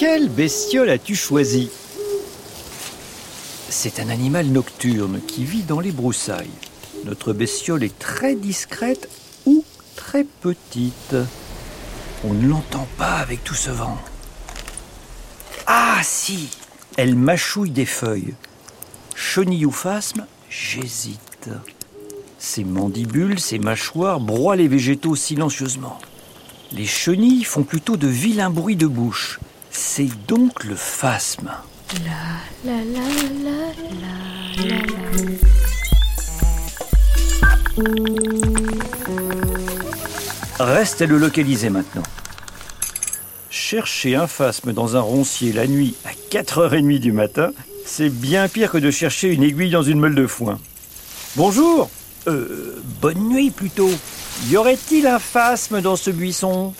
Quelle bestiole as-tu choisi C'est un animal nocturne qui vit dans les broussailles. Notre bestiole est très discrète ou très petite. On ne l'entend pas avec tout ce vent. Ah si Elle mâchouille des feuilles. Chenille ou phasme J'hésite. Ses mandibules, ses mâchoires broient les végétaux silencieusement. Les chenilles font plutôt de vilains bruits de bouche. C'est donc le phasme. La la la la la la la. Reste à le localiser maintenant. Chercher un phasme dans un roncier la nuit à 4h30 du matin, c'est bien pire que de chercher une aiguille dans une meule de foin. Bonjour Euh, bonne nuit plutôt. Y aurait-il un phasme dans ce buisson?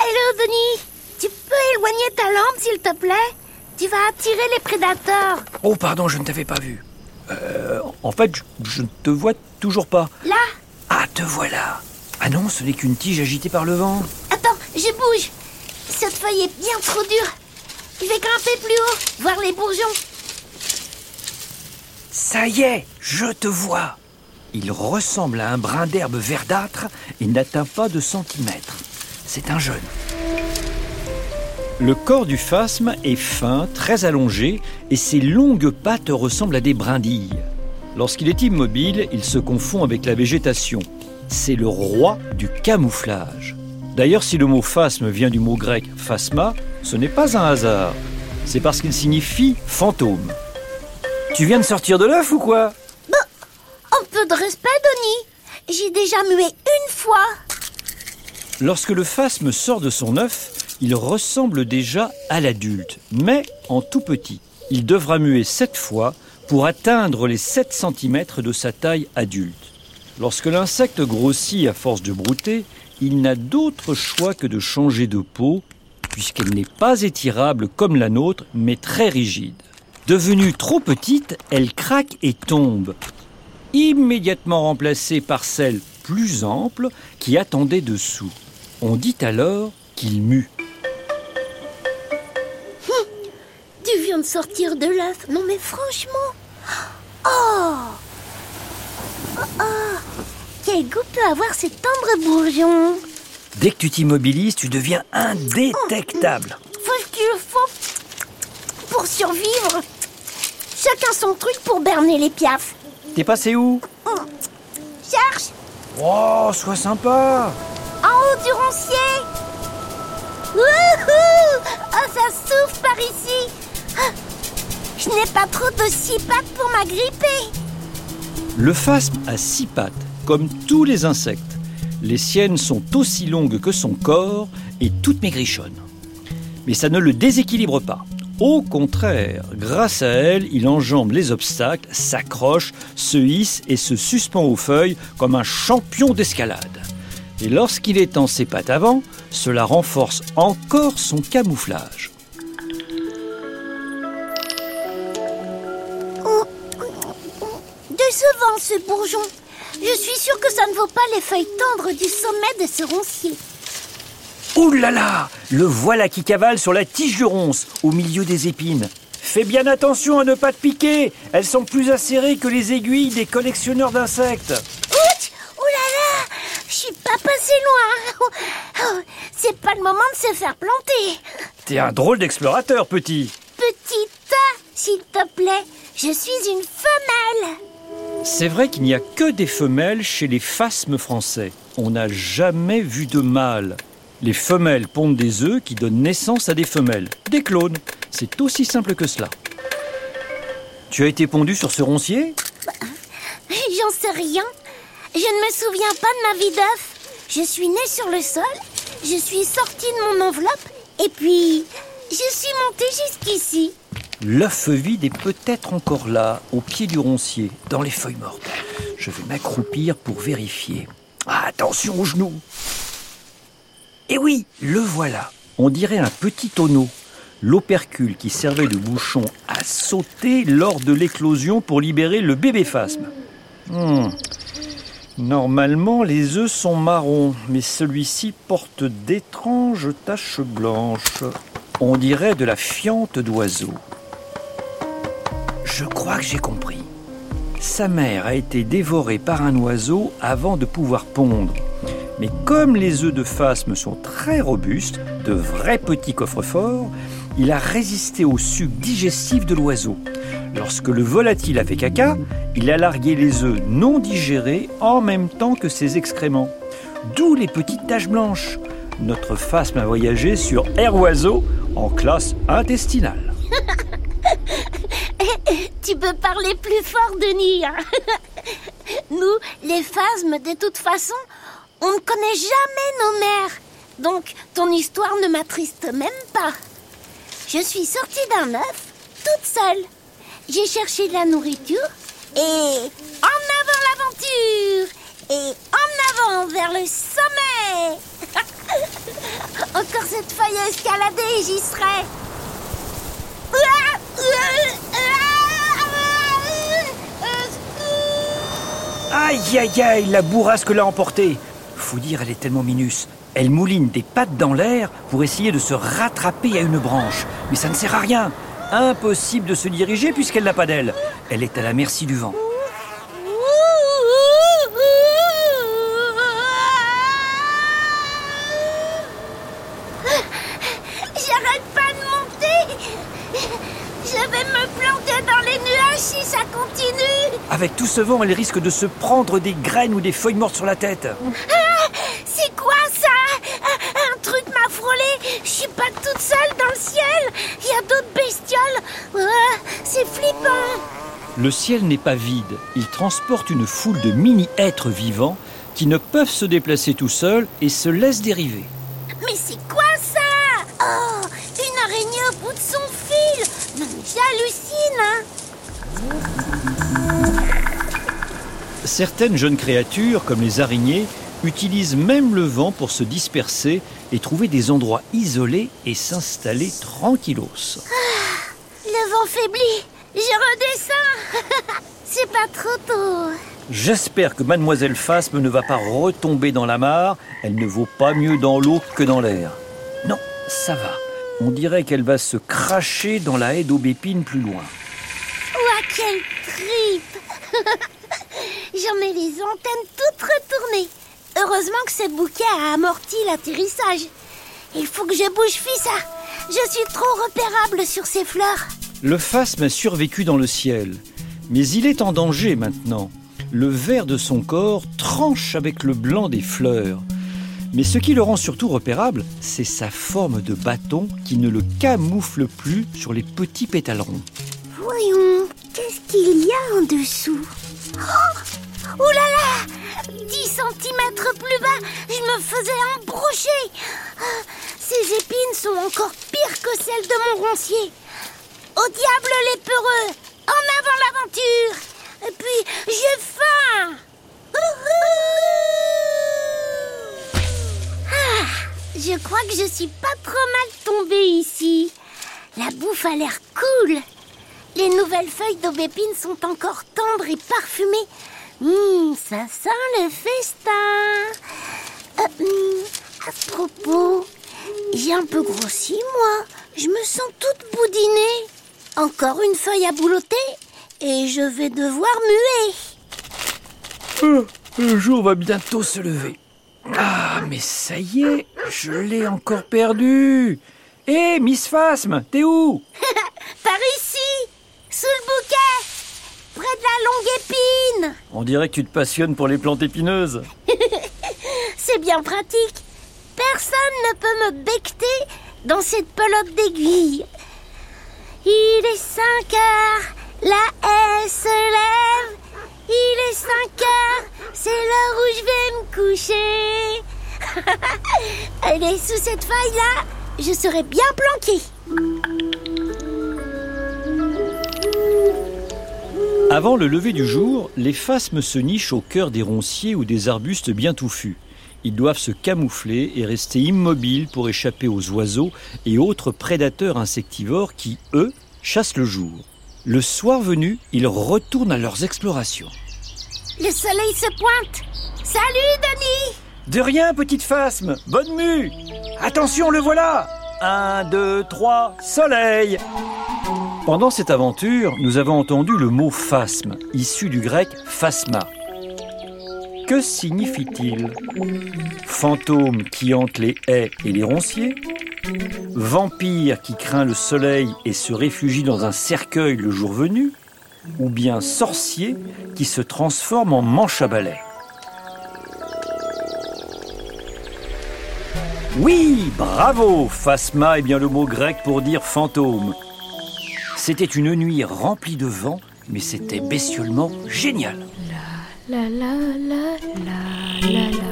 Hello, Denis Tu peux éloigner ta lampe, s'il te plaît? Tu vas attirer les prédateurs. Oh pardon, je ne t'avais pas vu. Euh, en fait, je, ne te vois toujours pas. Là? Ah, te voilà. Ah non, ce n'est qu'une tige agitée par le vent. Attends, je bouge. Cette feuille est bien trop dure. Je vais grimper plus haut, voir les bourgeons. Ça y est, je te vois. Il ressemble à un brin d'herbe verdâtre et n'atteint pas de centimètres. C'est un jeune. Le corps du phasme est fin, très allongé, et ses longues pattes ressemblent à des brindilles. Lorsqu'il est immobile, il se confond avec la végétation. C'est le roi du camouflage. D'ailleurs, si le mot phasme vient du mot grec phasma, ce n'est pas un hasard. C'est parce qu'il signifie fantôme. Tu viens de sortir de l'œuf ou quoi? Un peu de respect, Denis. J'ai déjà mué une fois. Lorsque le phasme sort de son œuf, il ressemble déjà à l'adulte, mais en tout petit. Il devra muer sept fois pour atteindre les 7 cm de sa taille adulte. Lorsque l'insecte grossit à force de brouter, il n'a d'autre choix que de changer de peau, puisqu'elle n'est pas étirable comme la nôtre, mais très rigide. Devenue trop petite, elle craque et tombe, immédiatement remplacée par celle plus ample qui attendait dessous. On dit alors qu'il mue. Viens de sortir de l'œuf. Non, mais franchement. Oh Oh, oh. Quel goût peut avoir ces tendres bourgeons Dès que tu t'immobilises, tu deviens indétectable. Faut ce qu'il faut pour survivre? Chacun son truc pour berner les piafs. T'es passé où? Cherche Oh, sois sympa en haut du roncier. Wouhou Oh, ça souffle par ici. Je n'ai pas trop de six pattes pour m'agripper. Le phasme a six pattes, comme tous les insectes. Les siennes sont aussi longues que son corps et toutes maigrichonnes. Mais ça ne le déséquilibre pas. Au contraire, grâce à elle, il enjambe les obstacles, s'accroche, se hisse et se suspend aux feuilles comme un champion d'escalade. Et lorsqu'il étend ses pattes avant, cela renforce encore son camouflage. Ce bourgeon. Je suis sûre que ça ne vaut pas les feuilles tendres du sommet de ce roncier. Ouh là là Le voilà qui cavale sur la tige du ronce, au milieu des épines. Fais bien attention à ne pas te piquer Elles sont plus acérées que les aiguilles des collectionneurs d'insectes. Ouch Oh là là Je suis pas passé loin. Oh, C'est pas le moment de se faire planter. T'es un drôle d'explorateur, petit. Petit tas, s'il te plaît. Je suis une femelle. C'est vrai qu'il n'y a que des femelles chez les phasmes français. On n'a jamais vu de mâles. Les femelles pondent des œufs qui donnent naissance à des femelles, des clones. C'est aussi simple que cela. Tu as été pondu sur ce roncier? J'en sais rien. Je ne me souviens pas de ma vie d'œuf. Je suis née sur le sol, je suis sortie de mon enveloppe, et puis je suis montée jusqu'ici. L'œuf vide est peut-être encore là, au pied du roncier, dans les feuilles mortes. Je vais m'accroupir pour vérifier. Ah, attention aux genoux Eh oui, le voilà. On dirait un petit tonneau. L'opercule qui servait de bouchon a sauté lors de l'éclosion pour libérer le bébé phasme. Hmm. Normalement, les œufs sont marrons, mais celui-ci porte d'étranges taches blanches. On dirait de la fiente d'oiseau. Je crois que j'ai compris. Sa mère a été dévorée par un oiseau avant de pouvoir pondre. Mais comme les œufs de phasme sont très robustes, de vrais petits coffres forts, il a résisté au suc digestif de l'oiseau. Lorsque le volatile a fait caca, il a largué les œufs non digérés en même temps que ses excréments. D'où les petites taches blanches. Notre phasme a voyagé sur Air Oiseau en classe intestinale. Tu peux parler plus fort, Denis. hein. Nous, les phasmes, de toute façon, on ne connaît jamais nos mères. Donc, ton histoire ne m'attriste même pas. Je suis sortie d'un œuf, toute seule. J'ai cherché de la nourriture et en avant l'aventure et en avant vers le sommet. Encore cette feuille à escalader, j'y serai. Aïe aïe aïe, la bourrasque l'a emportée. Faut dire, elle est tellement minus. Elle mouline des pattes dans l'air pour essayer de se rattraper à une branche. Mais ça ne sert à rien. Impossible de se diriger puisqu'elle n'a pas d'aile. Elle est à la merci du vent. J'arrête pas de monter. Je vais me planter dans les nuages si ça continue. Avec tout ce vent, elle risque de se prendre des graines ou des feuilles mortes sur la tête. Ah, c'est quoi ça? Un- truc m'a frôlé? Je suis pas toute seule dans le ciel. Il y a d'autres bestioles. Ah, c'est flippant. Le ciel n'est pas vide. Il transporte une foule de mini-êtres vivants qui ne peuvent se déplacer tout seuls et se laissent dériver. Mais c'est quoi ça? Oh, une araignée au bout de son fil. J'hallucine, hein Certaines jeunes créatures, comme les araignées, utilisent même le vent pour se disperser et trouver des endroits isolés et s'installer tranquillos. Le vent faiblit. Je redescends. c'est pas trop tôt. J'espère que mademoiselle Phasme ne va pas retomber dans la mare. Elle ne vaut pas mieux dans l'eau que dans l'air. Non, ça va. On dirait qu'elle va se cracher dans la haie d'aubépine plus loin. Quelle tripe J'en ai les antennes toutes retournées. Heureusement que ce bouquet a amorti l'atterrissage. Il faut que je bouge Fissa. Je suis trop repérable sur ces fleurs. Le phasme a survécu dans le ciel, mais il est en danger maintenant. Le vert de son corps tranche avec le blanc des fleurs. Mais ce qui le rend surtout repérable, c'est sa forme de bâton qui ne le camoufle plus sur les petits pétalerons. Voyons, qu'il y a en dessous Oh Ouh là là 10 cm plus bas, je me faisais embrocher Ah, Ces épines sont encore pires que celles de mon roncier. Au diable les peureux En avant l'aventure Et puis, j'ai faim Ah, Je crois que je suis pas trop mal tombée ici. La bouffe a l'air cool. Les nouvelles feuilles d'aubépine sont encore tendres et parfumées. Hum, ça sent le festin. Euh, hum, à propos, j'ai un peu grossi, moi. Je me sens toute boudinée. Encore une feuille à boulotter et je vais devoir muer. Le jour va bientôt se lever. Ah, mais ça y est, je l'ai encore perdu. Hé, Miss Phasme, t'es où Par ici, sous le bouquet, près de la longue On dirait que tu te passionnes pour les plantes épineuses. C'est bien pratique. Personne ne peut me becter dans cette pelote d'aiguille. Il est 5 heures, la haie se lève. Il est 5 heures, c'est l'heure où je vais me coucher. Allez, sous cette feuille-là, je serai bien planquée. Avant le lever du jour, les phasmes se nichent au cœur des ronciers ou des arbustes bien touffus. Ils doivent se camoufler et rester immobiles pour échapper aux oiseaux et autres prédateurs insectivores qui, eux, chassent le jour. Le soir venu, ils retournent à leurs explorations. Le soleil se pointe. Salut, Denis De rien, petite phasme Bonne mue Attention, le voilà Un, deux, trois, soleil Pendant cette aventure, nous avons entendu le mot phasme, issu du grec phasma. Que signifie-t-il? Fantôme qui hante les haies et les ronciers? Vampire qui craint le soleil et se réfugie dans un cercueil le jour venu? Ou bien sorcier qui se transforme en manche à balai? Oui, bravo Phasma est bien le mot grec pour dire fantôme. C'était une nuit remplie de vent, mais c'était bestiolement génial. La la la la la la.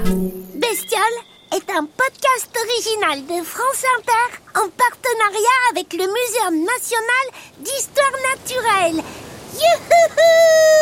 Bestiole est un podcast original de France Inter en partenariat avec le Muséum national d'histoire naturelle. Youhouhou